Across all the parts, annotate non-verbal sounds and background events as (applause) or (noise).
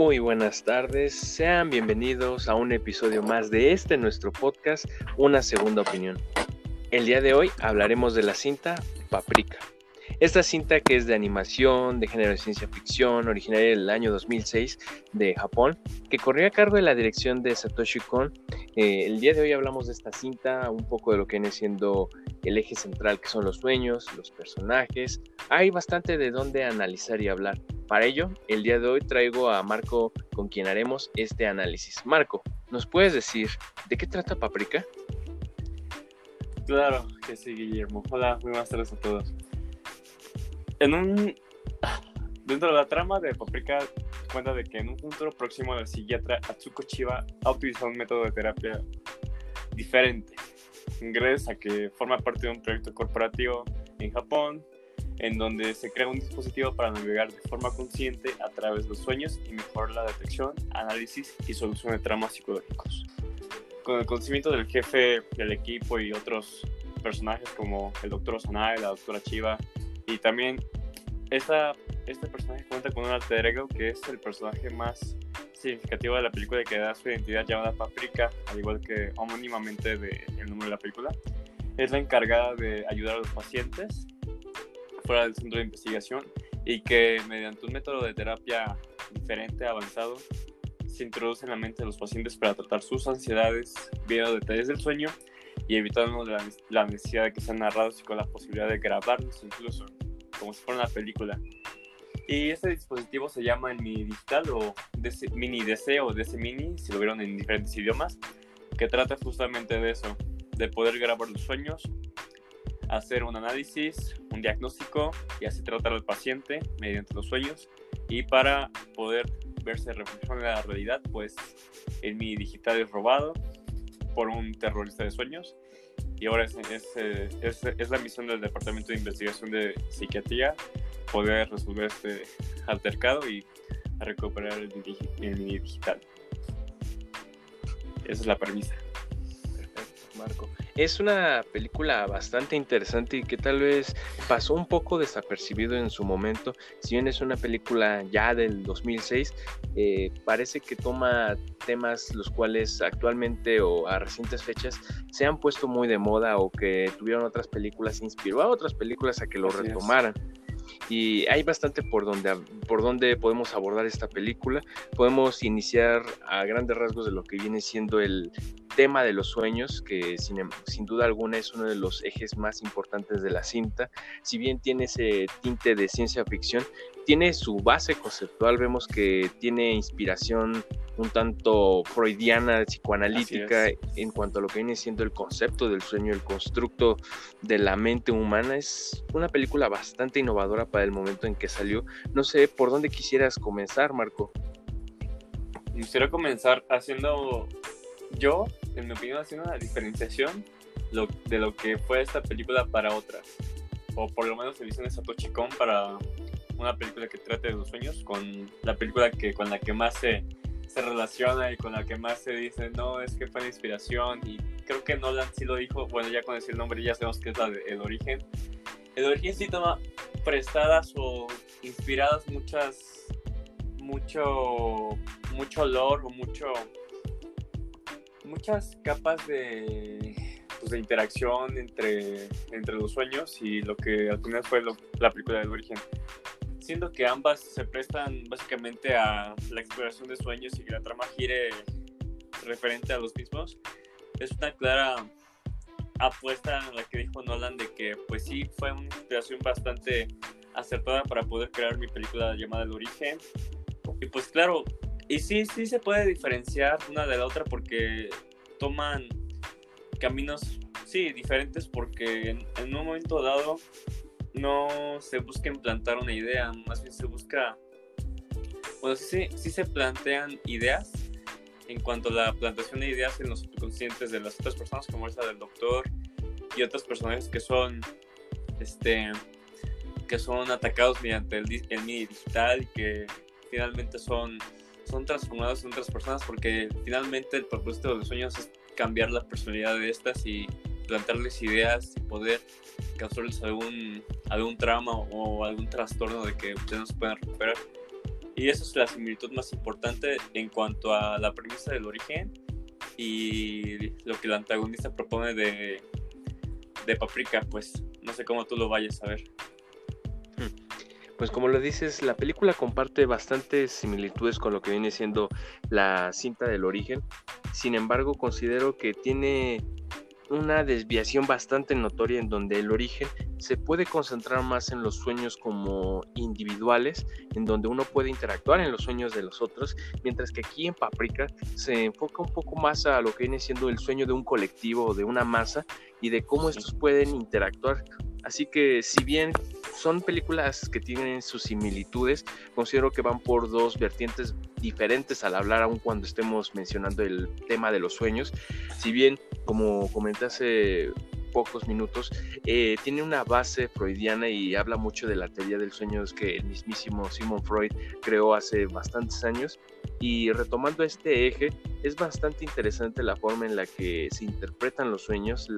Muy buenas tardes, sean bienvenidos a un episodio más de este nuestro podcast, Una Segunda Opinión. El día de hoy hablaremos de la cinta Paprika. Esta cinta que es de animación, de género de ciencia ficción, originaria del año 2006 de Japón, que corría a cargo de la dirección de Satoshi Kon. Eh, el día de hoy hablamos de esta cinta, un poco de lo que viene siendo el eje central que son los sueños, los personajes. Hay bastante de dónde analizar y hablar. Para ello, el día de hoy traigo a Marco con quien haremos este análisis. Marco, ¿nos puedes decir de qué trata Paprika? Claro que sí, Guillermo. Hola, muy buenas tardes a todos en un (sighs) dentro de la trama de Paprika cuenta de que en un futuro próximo el psiquiatra Atsuko Chiba ha utilizado un método de terapia diferente, gracias a que forma parte de un proyecto corporativo en Japón en donde se crea un dispositivo para navegar de forma consciente a través de los sueños y mejorar la detección, análisis y solución de traumas psicológicos. Con el conocimiento del jefe del equipo y otros personajes como el doctor Osanae, la doctora Chiba, y también esta, este personaje cuenta con un alter ego que es el personaje más significativo de la película y que da su identidad llamada Paprika, al igual que homónimamente del nombre de la película. Es la encargada de ayudar a los pacientes fuera del centro de investigación y que mediante un método de terapia diferente, avanzado, se introduce en la mente de los pacientes para tratar sus ansiedades, viendo detalles del sueño y evitando la, la necesidad de que sean narrados y con la posibilidad de grabarlos incluso como si fuera una película. Y este dispositivo se llama el mini digital o mini DC o DC mini, si lo vieron en diferentes idiomas, que trata justamente de eso, de poder grabar los sueños, hacer un análisis, un diagnóstico y así tratar al paciente mediante los sueños. Y para poder verse reflejado en la realidad, pues el mini digital es robado por un terrorista de sueños y ahora es, eh, es, es, la misión del Departamento de Investigación de Psiquiatría poder resolver este altercado y recuperar el, mini digital. Esa es la premisa. Perfecto, Marco. Es una película bastante interesante y que tal vez pasó un poco desapercibido en su momento. Si bien es una película ya del 2006, eh, parece que toma temas los cuales actualmente o a recientes fechas se han puesto muy de moda o que tuvieron otras películas, inspiró a otras películas a que lo retomaran y hay bastante por donde, por donde podemos abordar esta película. Podemos iniciar a grandes rasgos de lo que viene siendo el tema de los sueños, que sin, em, sin, duda alguna es uno de los ejes más importantes de la cinta. Si bien tiene ese tinte de ciencia ficción, tiene su base conceptual, vemos que tiene inspiración un tanto freudiana, psicoanalítica en cuanto a lo que viene siendo el concepto del sueño, el constructo de la mente humana. Es una película bastante innovadora para el momento en que salió. No sé por dónde quisieras comenzar, Marco. Quisiera comenzar haciendo yo, en mi opinión, haciendo una diferenciación de lo que fue esta película para otras. O por lo menos se dice en Satoshi Kon para una película que trate de los sueños, con la película que con la que más se se relaciona y con la que más se dice, no, es que fue la inspiración y creo que Nolan sí lo dijo, bueno, ya con decir el nombre ya sabemos que es la de El Origen. El Origen sí toma prestadas o inspiradas muchas, mucho, mucho olor o mucho, muchas capas de, pues, de interacción entre, entre los sueños y lo que al final fue la película del Origen siento que ambas se prestan básicamente a la exploración de sueños y que la trama gire referente a los mismos. Es una clara apuesta en la que dijo Nolan de que pues sí fue una inspiración bastante acertada para poder crear mi película llamada El Origen. Y pues claro, y sí, sí se puede diferenciar una de la otra porque toman caminos, sí, diferentes porque en, un momento dado no se busca implantar una idea, más bien se busca, bueno, sí, sí se plantean ideas en cuanto a la plantación de ideas en los subconscientes de las otras personas, como esa del doctor y otros personajes que son, este, que son atacados mediante el, el mini digital y que finalmente son, son transformados en otras personas porque finalmente el propósito de los sueños es cambiar la personalidad de estas y plantarles ideas y poder causarles algún, algún trauma o algún trastorno de que ustedes no se puedan recuperar. Y esa es la similitud más importante en cuanto a la premisa del origen y lo que el antagonista propone de, de Paprika, pues no sé cómo tú lo vayas a ver. Pues como lo dices, la película comparte bastantes similitudes con lo que viene siendo la cinta del origen. Sin embargo, considero que tiene una desviación bastante notoria en donde el origen se puede concentrar más en los sueños como individuales, en donde uno puede interactuar en los sueños de los otros, mientras que aquí en Paprika se enfoca un poco más a lo que viene siendo el sueño de un colectivo o de una masa y de cómo estos pueden interactuar. Así que si bien son películas que tienen sus similitudes, considero que van por dos vertientes diferentes al hablar, aun cuando estemos mencionando el tema de los sueños. Si bien, como comenté hace pocos minutos, eh, tiene una base freudiana y habla mucho de la teoría del sueño que el mismísimo Simon Freud creó hace bastantes años. Y retomando este eje, es bastante interesante la forma en la que se interpretan los sueños,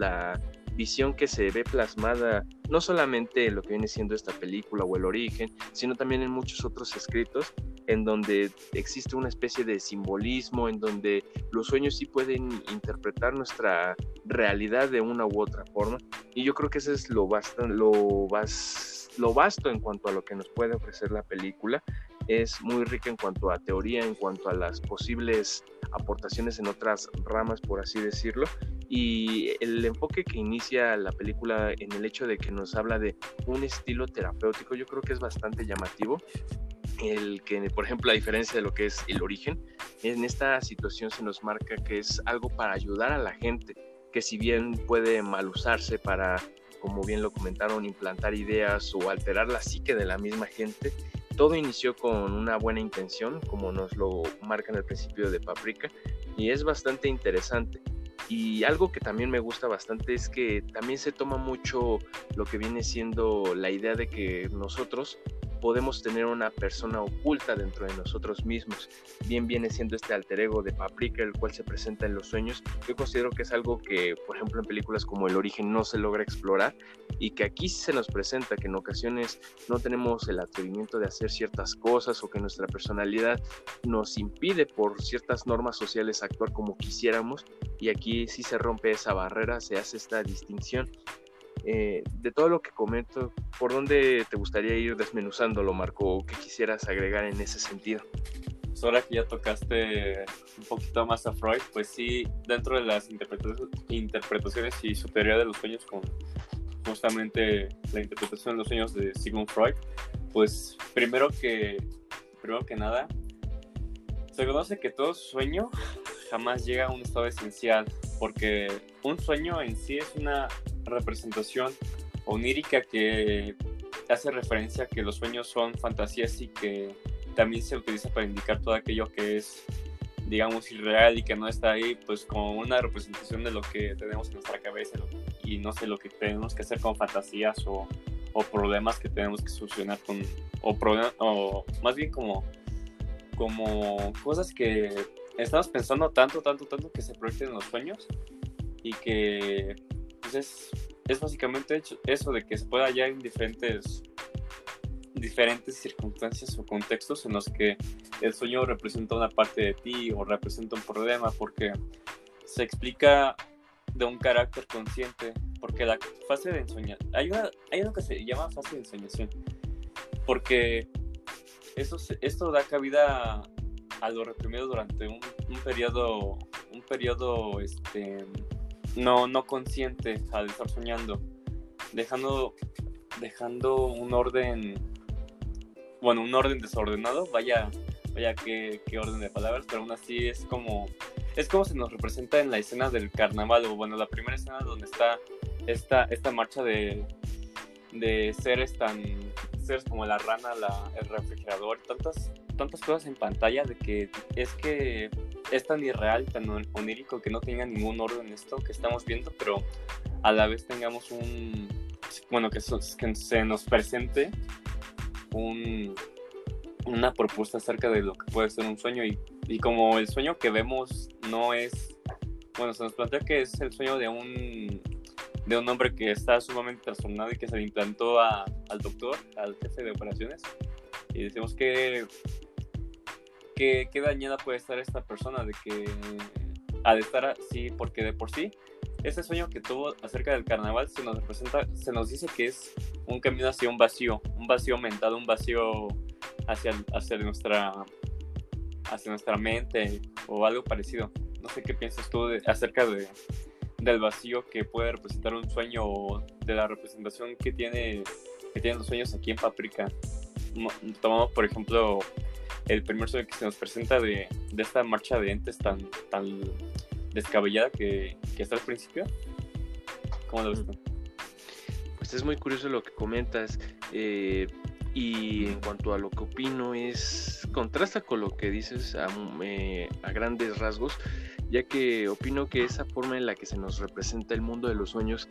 visión que se ve plasmada no solamente en lo que viene siendo esta película o el origen, sino también en muchos otros escritos en donde existe una especie de simbolismo, en donde los sueños sí pueden interpretar nuestra realidad de una u otra forma. Y yo creo que eso es lo, lo, lo vasto en cuanto a lo que nos puede ofrecer la película. Es muy rica en cuanto a teoría, en cuanto a las posibles aportaciones en otras ramas, por así decirlo y el enfoque que inicia la película en el hecho de que nos habla de un estilo terapéutico, yo creo que es bastante llamativo. El que, por ejemplo, a diferencia de lo que es el origen, en esta situación se nos marca que es algo para ayudar a la gente, que si bien puede mal usarse para, como bien lo comentaron, implantar ideas o alterar la psique de la misma gente, todo inició con una buena intención, como nos lo marca en el principio de Paprika, y es bastante interesante. Y algo que también me gusta bastante es que también se toma mucho lo que viene siendo la idea de que nosotros podemos tener una persona oculta dentro de nosotros mismos. Bien viene siendo este alter ego de Paprika, el cual se presenta en los sueños. Yo considero que es algo que, por ejemplo, en películas como El origen no se logra explorar y que aquí se nos presenta que en ocasiones no tenemos el atrevimiento de hacer ciertas cosas o que nuestra personalidad nos impide por ciertas normas sociales actuar como quisiéramos y aquí sí se rompe esa barrera, se hace esta distinción eh, de todo lo que comento, ¿por dónde te gustaría ir desmenuzándolo, Marco? ¿O qué quisieras agregar en ese sentido? Pues ahora que ya tocaste un poquito más a Freud, pues sí, dentro de las interpretaciones y su teoría de los sueños, con justamente la interpretación de los sueños de Sigmund Freud, pues primero que, primero que nada, se conoce que todo sueño jamás llega a un estado esencial, porque un sueño en sí es una representación onírica que hace referencia a que los sueños son fantasías y que también se utiliza para indicar todo aquello que es, digamos, irreal y que no está ahí, pues como una representación de lo que tenemos en nuestra cabeza y no sé, lo que tenemos que hacer con fantasías o, o problemas que tenemos que solucionar con, o, o más bien como, como cosas que estamos pensando tanto, tanto, tanto que se proyecten en los sueños y que es, es básicamente eso de que se pueda hallar en diferentes, diferentes circunstancias o contextos en los que el sueño representa una parte de ti o representa un problema porque se explica de un carácter consciente porque la fase de ensoñación hay una hay algo que se llama fase de ensoñación porque eso esto da cabida a lo reprimido durante un, un periodo un periodo este no, no consciente al estar soñando, dejando, dejando un orden, bueno, un orden desordenado, vaya, vaya qué, qué orden de palabras, pero aún así es como, es como se nos representa en la escena del carnaval, o bueno, la primera escena donde está esta, esta marcha de, de seres tan, como la rana, la, el refrigerador, tantas, tantas cosas en pantalla de que es que es tan irreal, tan onírico que no tenga ningún orden esto que estamos viendo, pero a la vez tengamos un, bueno, que, se nos presente un, una propuesta acerca de lo que puede ser un sueño. Y, y, como el sueño que vemos no es, bueno, se nos plantea que es el sueño de un de un hombre que está sumamente trastornado y que se le implantó a, al doctor, al jefe de operaciones y decimos que qué, qué dañada puede estar esta persona de que de estar así, porque de por sí, ese sueño que tuvo acerca del carnaval se nos representa, se nos dice que es un camino hacia un vacío, un vacío mental, un vacío hacia, hacia nuestra hacia nuestra mente o algo parecido. No sé qué piensas tú acerca de, del vacío que puede representar un sueño o de la representación que tiene que tienen los sueños aquí en Paprika. Tomamos, por ejemplo, el primer sueño que se nos presenta de, de esta marcha de entes tan, tan descabellada que, que está al principio. ¿Cómo lo ves tú? Pues es muy curioso lo que comentas. Eh, y en cuanto a lo que opino, es contrasta con lo que dices a, eh, a, grandes rasgos, ya que opino que esa forma en la que se nos representa el mundo de los sueños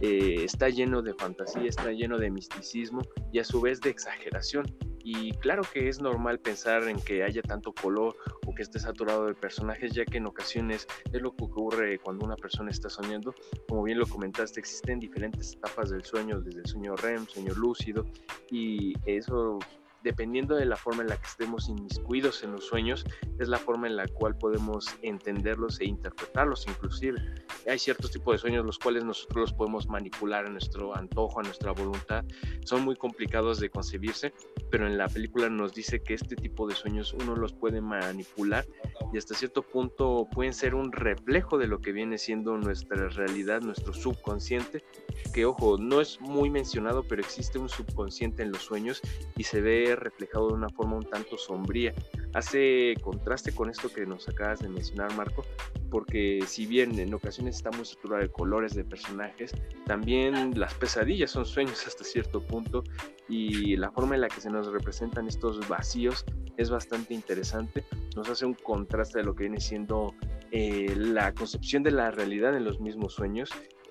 eh, está lleno de fantasía, está lleno de misticismo y a su vez de exageración. Y claro que es normal pensar en que haya tanto color o que esté saturado de personajes, ya que en ocasiones es lo que ocurre cuando una persona está soñando. Como bien lo comentaste, existen diferentes etapas del sueño, desde el sueño REM, sueño lúcido, y eso dependiendo de la forma en la que estemos inmiscuidos en los sueños, es la forma en la cual podemos entenderlos e interpretarlos inclusive. Hay ciertos tipos de sueños los cuales nosotros los podemos manipular a nuestro antojo, a nuestra voluntad. Son muy complicados de concebirse, pero en la película nos dice que este tipo de sueños uno los puede manipular y hasta cierto punto pueden ser un reflejo de lo que viene siendo nuestra realidad, nuestro subconsciente, que ojo, no es muy mencionado, pero existe un subconsciente en los sueños y se ve reflejado de una forma un tanto sombría. Hace contraste con esto que nos acabas de mencionar, Marco, porque si bien en ocasiones estamos saturados de colores de personajes, también las pesadillas son sueños (laughs) hasta cierto punto y la forma en la que se nos representan estos vacíos es bastante interesante. Nos hace un contraste de lo que viene siendo eh, la concepción de la realidad en los mismos sueños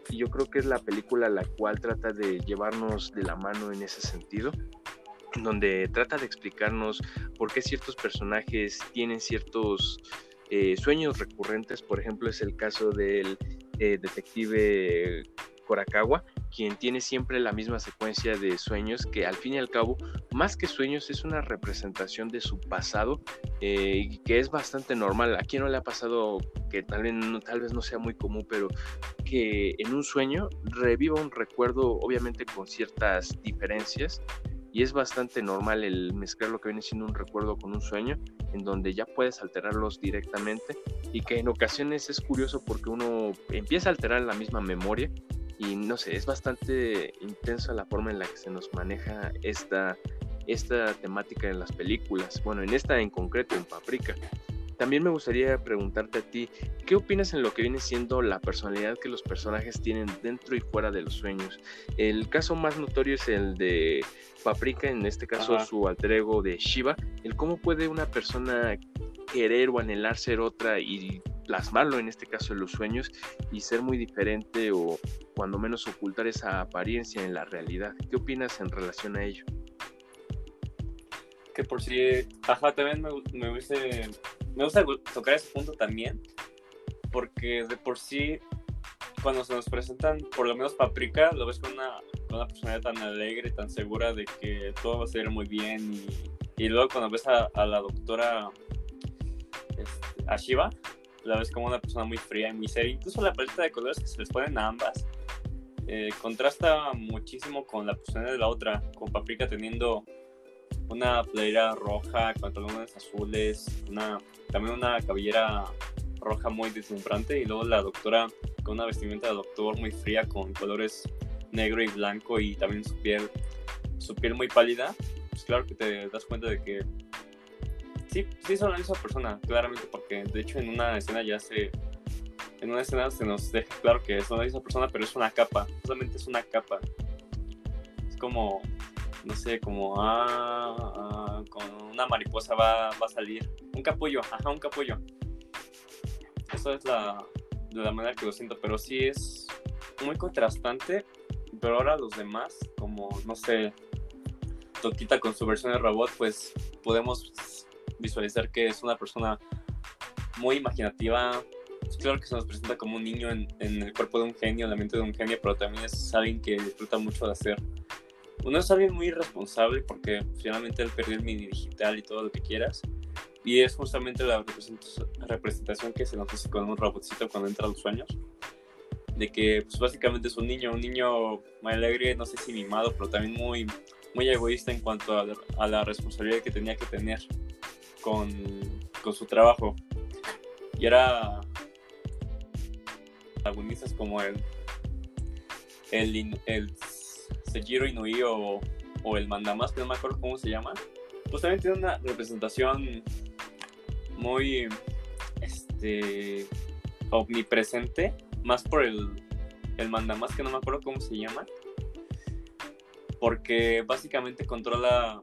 y yo creo que es la película la cual trata de llevarnos de la mano en ese sentido donde trata de explicarnos por qué ciertos personajes tienen ciertos eh, sueños recurrentes. Por ejemplo, es el caso del eh, detective Korakawa, quien tiene siempre la misma secuencia de sueños que al fin y al cabo, más que sueños, es una representación de su pasado eh, que es bastante normal. ¿A quién no le ha pasado que tal vez, no, tal vez no sea muy común, pero que en un sueño reviva un recuerdo, obviamente con ciertas diferencias, y es bastante normal el mezclar lo que viene siendo un recuerdo con un sueño, en donde ya puedes alterarlos directamente y que en ocasiones es curioso porque uno empieza a alterar la misma memoria y no sé, es bastante intensa la forma en la que se nos maneja esta, esta temática en las películas, bueno, en esta en concreto, en Paprika. También me gustaría preguntarte a ti, ¿qué opinas en lo que viene siendo la personalidad que los personajes tienen dentro y fuera de los sueños? El caso más notorio es el de Paprika, en este caso su alter ego de Shiva, el cómo puede una persona querer o anhelar ser otra y plasmarlo en este caso en los sueños y ser muy diferente o cuando menos ocultar esa apariencia en la realidad. ¿Qué opinas en relación a ello? Que por si, ajá, también me, me hubiese me gusta tocar ese punto también, porque de por sí, cuando se nos presentan, por lo menos Paprika, lo ves con una, con una personalidad tan alegre, tan segura de que todo va a salir muy bien. Y, luego cuando ves a, la doctora este, a Shiva, la ves como una persona muy fría y muy seria. Incluso la paleta de colores que se les ponen a ambas eh, contrasta muchísimo con la personalidad de la otra, con Paprika teniendo una playera roja, pantalones azules, una, también una cabellera roja muy deslumbrante y luego la doctora con una vestimenta de doctor muy fría con colores negro y blanco y también su piel, su piel muy pálida, pues claro que te das cuenta de que sí, sí son la misma persona, claramente, porque de hecho en una escena ya se, en una escena se nos deja claro que es una misma persona, pero es una capa, solamente es una capa. Es como no sé, como, ah, ah, con una mariposa va, va, a salir. Un capullo, ajá, un capullo. Eso es la, la manera que lo siento, pero sí es muy contrastante. Pero ahora los demás, como, no sé, Toquita con su versión de robot, pues podemos visualizar que es una persona muy imaginativa. Pues claro que se nos presenta como un niño en, en, el cuerpo de un genio, en la mente de un genio, pero también es alguien que disfruta mucho de hacer uno es alguien muy irresponsable porque finalmente él perdió el mini digital y todo lo que quieras, y es justamente la representación que se nos hace con un robotcito cuando entra a los sueños. De que pues, básicamente es un niño, un niño muy alegre, no sé si mimado, pero también muy, muy egoísta en cuanto a, la responsabilidad que tenía que tener con, con su trabajo. Y era protagonistas como el el, el Sejiro Inui o, o el Mandamás, que no me acuerdo cómo se llama, pues también tiene una representación muy este omnipresente, más por el, el mandamás que no me acuerdo cómo se llama, porque básicamente controla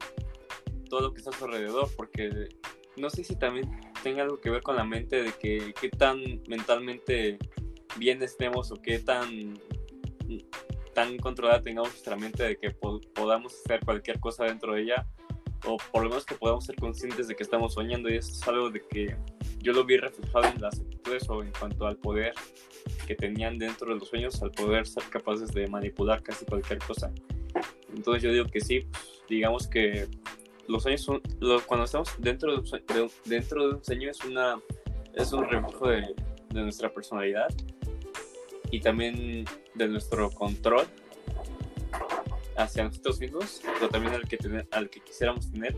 todo lo que está a su alrededor, porque no sé si también tenga algo que ver con la mente de que qué tan mentalmente bien estemos o qué tan tan controlada tengamos nuestra mente de que podamos hacer cualquier cosa dentro de ella o por lo menos que podamos ser conscientes de que estamos soñando y esto es algo de que yo lo vi reflejado en las actitudes o en cuanto al poder que tenían dentro de los sueños, al poder ser capaces de manipular casi cualquier cosa. Entonces yo digo que sí, digamos que los sueños son, cuando estamos dentro de, un, dentro de un sueño es, una, es un reflejo de, de nuestra personalidad y también de nuestro control hacia nosotros mismos, pero también al que, tener, al que quisiéramos tener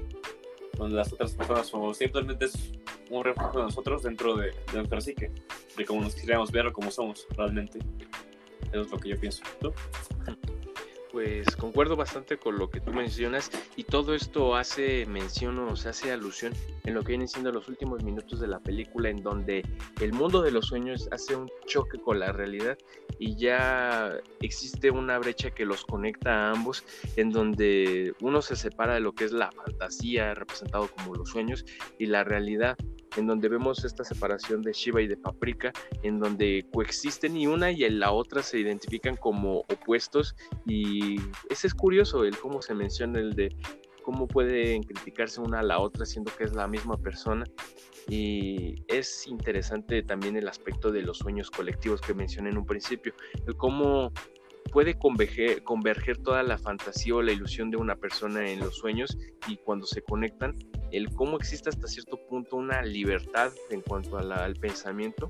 con las otras personas, o simplemente es un reflejo de nosotros dentro de, de nuestra psique, de cómo nos quisiéramos ver o cómo somos realmente. Eso es lo que yo pienso. ¿Tú? Pues concuerdo bastante con lo que tú mencionas y todo esto hace mención o se hace alusión en lo que vienen siendo los últimos minutos de la película en donde el mundo de los sueños hace un choque con la realidad y ya existe una brecha que los conecta a ambos en donde uno se separa de lo que es la fantasía representado como los sueños y la realidad en donde vemos esta separación de Shiva y de Paprika, en donde coexisten y una y la otra se identifican como opuestos. Y ese es curioso el cómo se menciona el de cómo pueden criticarse una a la otra siendo que es la misma persona. Y es interesante también el aspecto de los sueños colectivos que mencioné en un principio, el cómo puede converger, toda la fantasía o la ilusión de una persona en los sueños y cuando se conectan, el cómo existe hasta cierto punto una libertad en cuanto al pensamiento.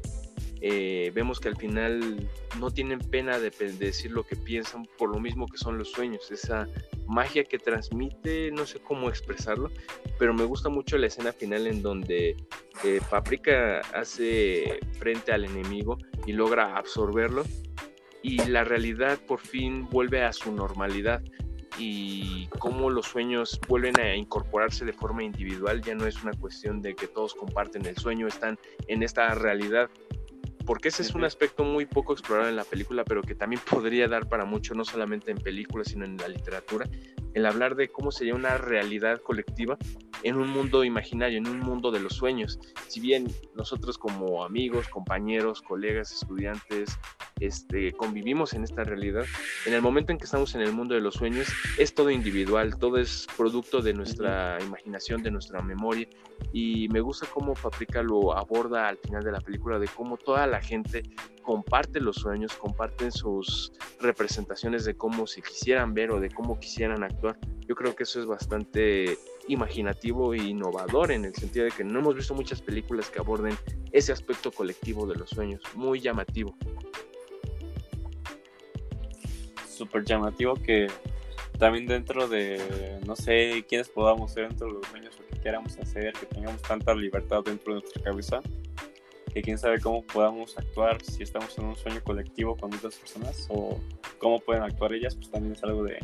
Eh, vemos que al final no tienen pena de, decir lo que piensan por lo mismo que son los sueños, esa magia que transmite, no sé cómo expresarlo, pero me gusta mucho la escena final en donde eh, Paprika hace frente al enemigo y logra absorberlo y la realidad por fin vuelve a su normalidad y cómo los sueños vuelven a incorporarse de forma individual, ya no es una cuestión de que todos comparten el sueño, están en esta realidad. Porque ese es un aspecto muy poco explorado en la película, pero que también (laughs) podría dar para mucho, no solamente en películas, sino en la literatura, el hablar de cómo sería una realidad colectiva en un mundo imaginario, en un mundo de los sueños. Si bien nosotros como amigos, compañeros, colegas, estudiantes, este, convivimos en esta realidad, en el momento en que estamos en el mundo de los sueños es todo individual, todo es producto de nuestra imaginación, de nuestra memoria y me gusta cómo Paprika lo aborda al final de la película, de cómo toda la gente comparte los sueños, comparten sus representaciones de cómo se quisieran ver o de cómo quisieran actuar. Yo creo que eso es bastante imaginativo e innovador en el sentido de que no hemos visto muchas películas que aborden ese aspecto colectivo de los sueños, muy llamativo. Súper llamativo que también dentro de, no sé, quiénes podamos ser dentro de los sueños o que queramos hacer, que tengamos tanta libertad dentro de nuestra cabeza, que quién sabe cómo podamos actuar si estamos en un sueño colectivo con otras personas o cómo pueden actuar ellas, pues también es algo de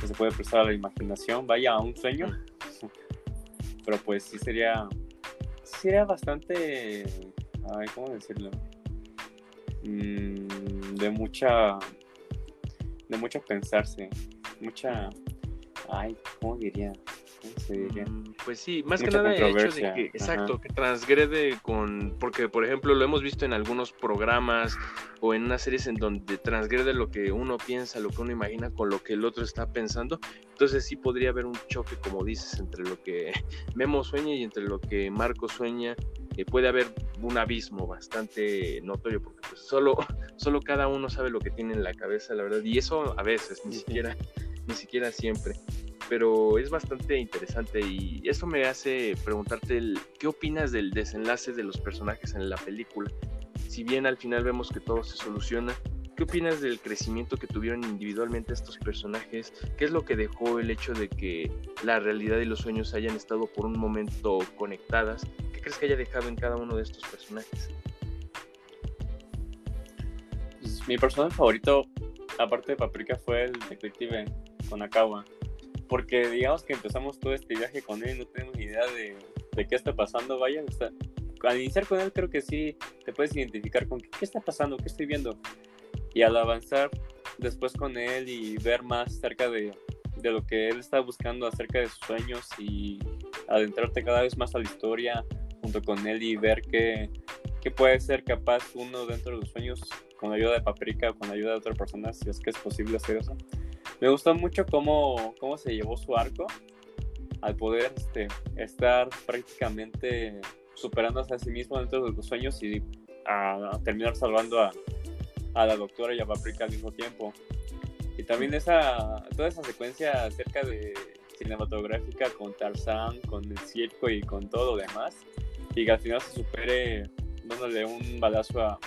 que se puede prestar a la imaginación, vaya a un sueño, pero pues sí sería, sería bastante, ay, ¿cómo decirlo? Mm, de mucha, de mucho pensarse, mucha, ay, ¿cómo diría? Mm, pues sí, más que nada el hecho de que, exacto, que transgrede con, porque por ejemplo lo hemos visto en algunos programas o en unas series en donde transgrede lo que uno piensa, lo que uno imagina con lo que el otro está pensando, entonces sí podría haber un choque, como dices, entre lo que (laughs) Memo sueña y entre lo que Marco sueña, eh, puede haber un abismo bastante notorio, porque pues solo, (laughs) solo cada uno sabe lo que tiene en la cabeza, la verdad, y eso a veces, ni siquiera, ni siquiera siempre. Pero es bastante interesante y eso me hace preguntarte qué opinas del desenlace de los personajes en la película. Si bien al final vemos que todo se soluciona, ¿qué opinas del crecimiento que tuvieron individualmente estos personajes? ¿Qué es lo que dejó el hecho de que la realidad y los sueños hayan estado por un momento conectadas? ¿Qué crees que haya dejado en cada uno de estos personajes? Pues, mi personaje favorito, aparte de Paprika, fue el detective Konakawa porque digamos que empezamos todo este viaje con él, no tenemos ni idea de, de qué está pasando, vaya, al iniciar con él creo que sí te puedes identificar con qué, está pasando, qué estoy viendo, y al avanzar después con él y ver más cerca de, de lo que él está buscando acerca de sus sueños y adentrarte cada vez más a la historia junto con él y ver qué, qué puede ser capaz uno dentro de los sueños con la ayuda de Paprika o con la ayuda de otra persona, si es que es posible hacer eso. Me gustó mucho cómo, cómo se llevó su arco al poder este, estar prácticamente superándose a sí mismo dentro de los sueños y a, terminar salvando a, a, la doctora y a Paprika al mismo tiempo. Y también esa, toda esa secuencia acerca de cinematográfica con Tarzán, con el circo y con todo lo demás, y que al final se supere dándole un balazo a,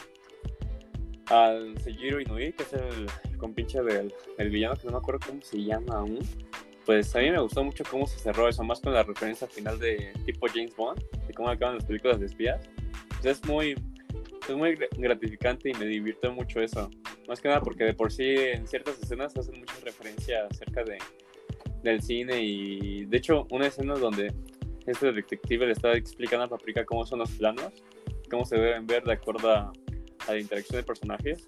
al Seijiro Inui, que es el, compinche del el villano, que no me acuerdo cómo se llama aún. Pues a mí me gustó mucho cómo se cerró eso, más con la referencia final de tipo James Bond, de cómo acaban las películas de espías. Pues es muy, es muy gratificante y me divirtió mucho eso. Más que nada porque de por sí en ciertas escenas hacen mucha referencia acerca de, del cine y de hecho una escena donde este detective le está explicando a Paprika cómo son los planos, cómo se deben ver de acuerdo a a la interacción de personajes,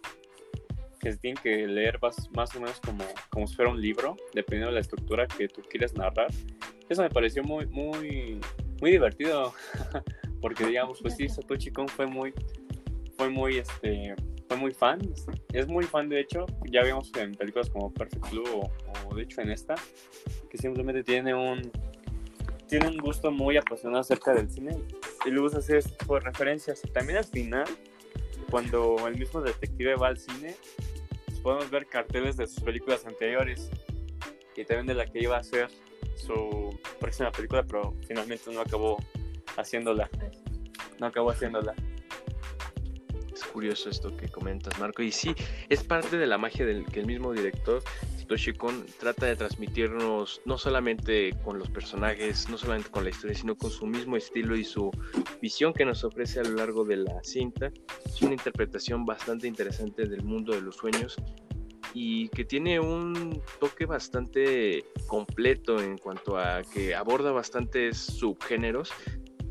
que se tienen que leer más, más, o menos como, como si fuera un libro, dependiendo de la estructura que tú quieras narrar. Eso me pareció muy, muy, muy divertido, (laughs) porque digamos, pues sí, Satoshi Kon fue muy, fue muy, este, fue muy fan, es muy fan de hecho, ya vimos en películas como Perfect Blue o, o de hecho en esta, que simplemente tiene un, tiene un gusto muy apasionado acerca del cine y gusta hacer referencias. Y también al final, cuando el mismo detective va al cine, pues, podemos ver carteles de sus películas anteriores y también de la que iba a ser su próxima película, pero finalmente no acabó haciéndola. No acabó haciéndola. Es curioso esto que comentas, Marco. Y sí, es parte de la magia del que el mismo director Satoshi trata de transmitirnos no solamente con los personajes, no solamente con la historia, sino con su mismo estilo y su visión que nos ofrece a lo largo de la cinta. Es una interpretación bastante interesante del mundo de los sueños y que tiene un toque bastante completo en cuanto a que aborda bastantes subgéneros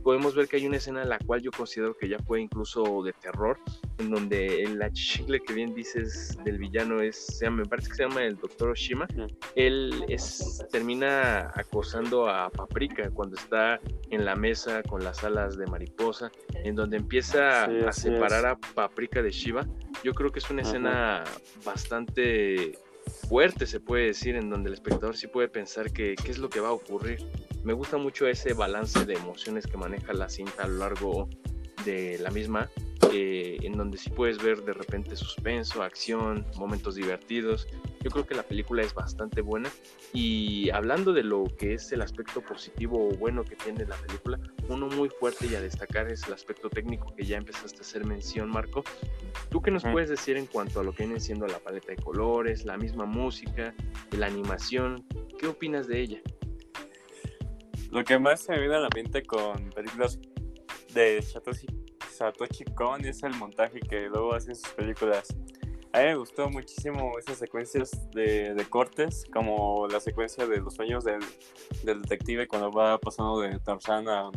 podemos ver que hay una escena en la cual yo considero que ya fue incluso de terror, en donde el achichicle que bien dices del villano es, se me parece que se llama el doctor Oshima, él es, termina acosando a Paprika cuando está en la mesa con las alas de mariposa, en donde empieza a separar a Paprika de Shiva. Yo creo que es una escena bastante fuerte, se puede decir, en donde el espectador sí puede pensar que qué es lo que va a ocurrir. Me gusta mucho ese balance de emociones que maneja la cinta a lo largo de la misma, eh, en donde sí puedes ver de repente suspenso, acción, momentos divertidos. Yo creo que la película es bastante buena y hablando de lo que es el aspecto positivo o bueno que tiene la película, uno muy fuerte y a destacar es el aspecto técnico que ya empezaste a hacer mención, Marco. ¿Tú qué nos puedes decir en cuanto a lo que viene siendo la paleta de colores, la misma música, la animación? ¿Qué opinas de ella? Lo que más se me viene a la mente con películas de Satoshi, Satoshi Kon es el montaje que luego hacen sus películas. A mí me gustó muchísimo esas secuencias de, de cortes, como la secuencia de los sueños del, del, detective cuando va pasando de Tarzán a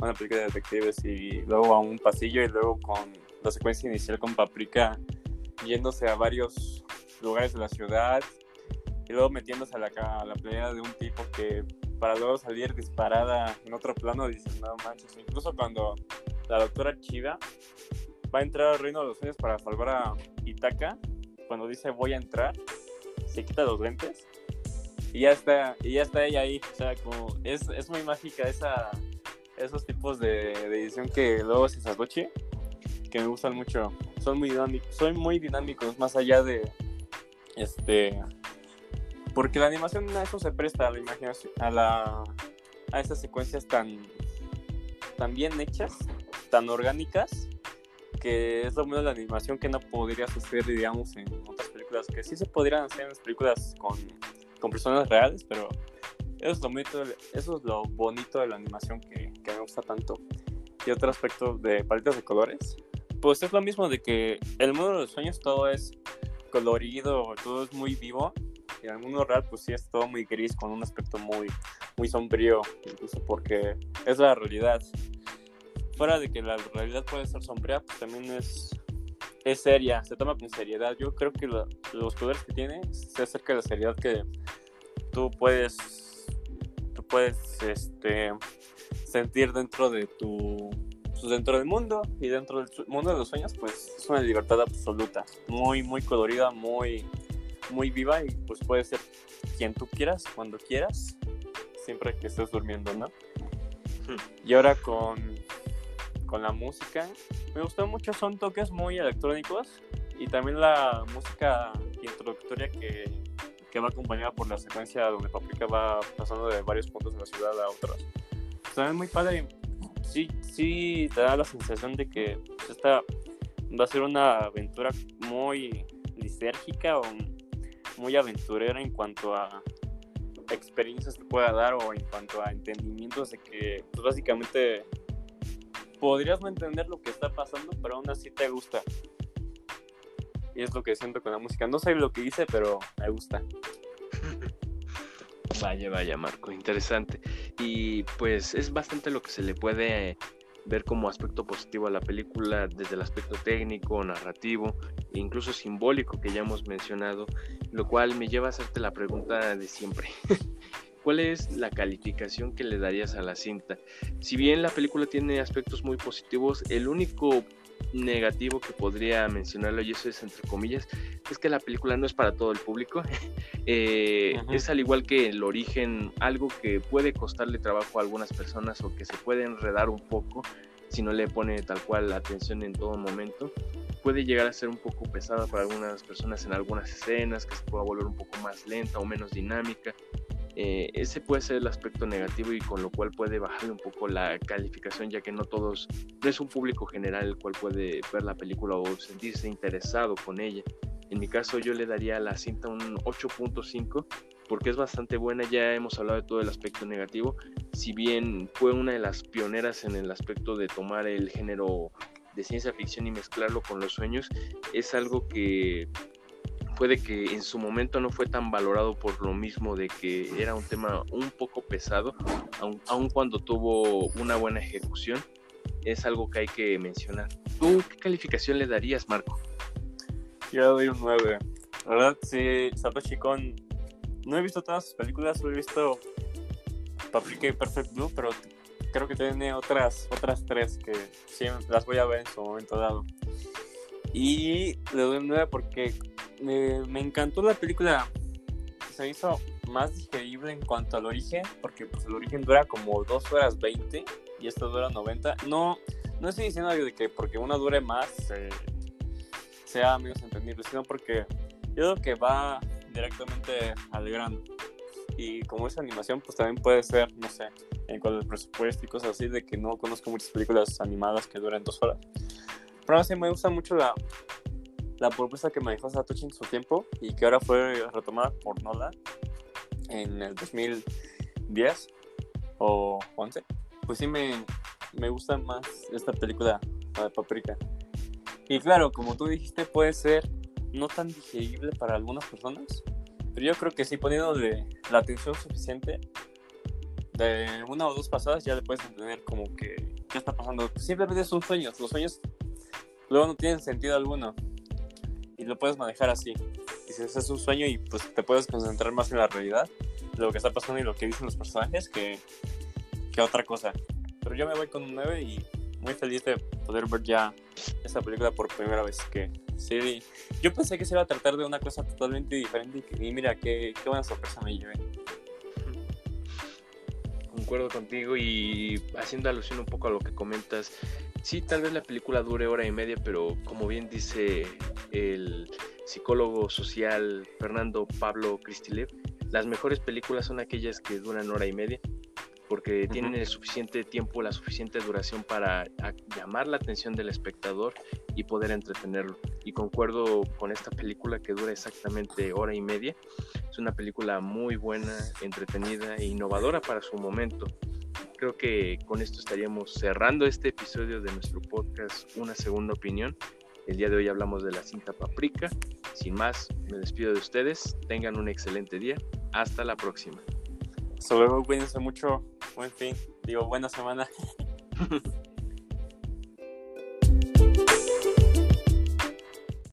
una película de detectives y luego a un pasillo y luego con la secuencia inicial con Paprika yéndose a varios lugares de la ciudad y luego metiéndose a la, a la pelea de un tipo que para luego salir disparada en otro plano, dices, no manches. Incluso cuando la doctora Chiva va a entrar al Reino de los Sueños para salvar a Itaka, cuando dice voy a entrar, se quita los lentes y ya está, y ya está ella ahí. O sea, como es, es muy mágica esa, esos tipos de, edición que luego se Satoshi, que me gustan mucho. Son muy dinámicos, son muy dinámicos, más allá de este Porque la animación a eso se presta a la imaginación, a la a esas secuencias tan tan bien hechas, tan orgánicas, que es lo de la animación que no podría suceder, digamos, en otras películas, que sí se podrían hacer en las películas con, con personas reales, pero eso es, lo bonito, eso es lo bonito de la animación que, que me gusta tanto. Y otro aspecto de paletas de colores, pues es lo mismo de que el mundo de los sueños todo es colorido, todo es muy vivo. Y el mundo real, pues sí es todo muy gris, con un aspecto muy, muy sombrío, incluso porque es la realidad. Fuera de que la realidad puede ser sombría, pues también es, es seria, se toma con seriedad. Yo creo que los poderes que tiene se acerca de la seriedad que tú puedes, tú puedes este, sentir dentro de tu pues, dentro del mundo y dentro del mundo de los sueños pues es una libertad absoluta muy muy colorida muy muy viva y pues puede ser quien tú quieras cuando quieras siempre que estés durmiendo no y ahora con con la música. Me gustó mucho son toques muy electrónicos y también la música introductoria que, que va acompañada por la secuencia donde Paprika va pasando de varios puntos de la ciudad a otros. También muy padre. Sí, sí, te da la sensación de que pues, esta va a ser una aventura muy lisérgica o muy aventurera en cuanto a experiencias que pueda dar o en cuanto a entendimientos de que pues, básicamente podrías no entender lo que está pasando, pero aún así te gusta. Y es lo que siento con la música. No sé lo que dice, pero me gusta. (laughs) Vaya, vaya, Marco, interesante. Y pues es bastante lo que se le puede ver como aspecto positivo a la película desde el aspecto técnico, narrativo e incluso simbólico que ya hemos mencionado, lo cual me lleva a hacerte la pregunta de siempre. (laughs) ¿Cuál es la calificación que le darías a la cinta? Si bien la película tiene aspectos muy positivos, el único negativo que podría mencionarlo, y eso es entre comillas, es que la película no es para todo el público. (laughs) Eh, es al igual que el origen, algo que puede costarle trabajo a algunas personas o que se puede enredar un poco si no le pone tal cual la atención en todo momento. Puede llegar a ser un poco pesada para algunas personas en algunas escenas, que se pueda volver un poco más lenta o menos dinámica. Eh, ese puede ser el aspecto negativo y con lo cual puede bajarle un poco la calificación ya que no todos, no es un público general el cual puede ver la película o sentirse interesado con ella. En mi caso yo le daría a la cinta un 8.5 porque es bastante buena, ya hemos hablado de todo el aspecto negativo, si bien fue una de las pioneras en el aspecto de tomar el género de ciencia ficción y mezclarlo con los sueños, es algo que puede que en su momento no fue tan valorado por lo mismo de que era un tema un poco pesado, aun, cuando tuvo una buena ejecución, es algo que hay que mencionar. ¿Tú qué calificación le darías, Marco? Yo doy un 9. La verdad, sí, Satoshi Kon, no he visto todas sus películas, solo he visto Paprika y Perfect Blue, pero creo que tiene otras, otras tres que sí las voy a ver en su momento dado. Y le doy un 9 porque me, encantó la película. Se hizo más digerible en cuanto al origen, porque pues el origen dura como 2 horas 20 y esto dura 90. No, no estoy diciendo de que porque uno dure más sea menos entendible, sino porque yo creo que va directamente al grano. Y como es animación, pues también puede ser, no sé, en cuanto al presupuesto y cosas así, de que no conozco muchas películas animadas que duren dos horas. Pero sí me gusta mucho la, la propuesta que manejó Satoshi en su tiempo y que ahora fue retomada por Nolan en el 2010 o 11, pues sí me, me gusta más esta película, la de Paprika. Y claro, como tú dijiste, puede ser no tan digerible para algunas personas, pero yo creo que sí poniéndole la atención suficiente de una o dos pasadas ya le puedes entender como que qué está pasando. Simplemente son sueños, los sueños luego no tienen sentido alguno y lo puedes manejar así. Ese es un sueño y pues te puedes concentrar más en la realidad, lo que está pasando y lo que dicen los personajes que, que otra cosa. Pero yo me voy con un 9 y muy feliz de poder ver ya esta película por primera vez. Que sí, yo pensé que se iba a tratar de una cosa totalmente diferente y, mira, qué, qué buena sorpresa me llevé. Concuerdo contigo y haciendo alusión un poco a lo que comentas, sí, tal vez la película dure hora y media, pero como bien dice el psicólogo social Fernando Pablo Cristilev, las mejores películas son aquellas que duran hora y media, porque tienen el suficiente tiempo, la suficiente duración para llamar la atención del espectador y poder entretenerlo. Y concuerdo con esta película que dura exactamente hora y media. Es una película muy buena, entretenida e innovadora para su momento. Creo que con esto estaríamos cerrando este episodio de nuestro podcast Una Segunda Opinión. El día de hoy hablamos de la cinta Paprika. Sin más, me despido de ustedes. Tengan un excelente día. Hasta la próxima. Hasta luego, cuídense mucho. Buen fin. Digo, buena semana. (laughs)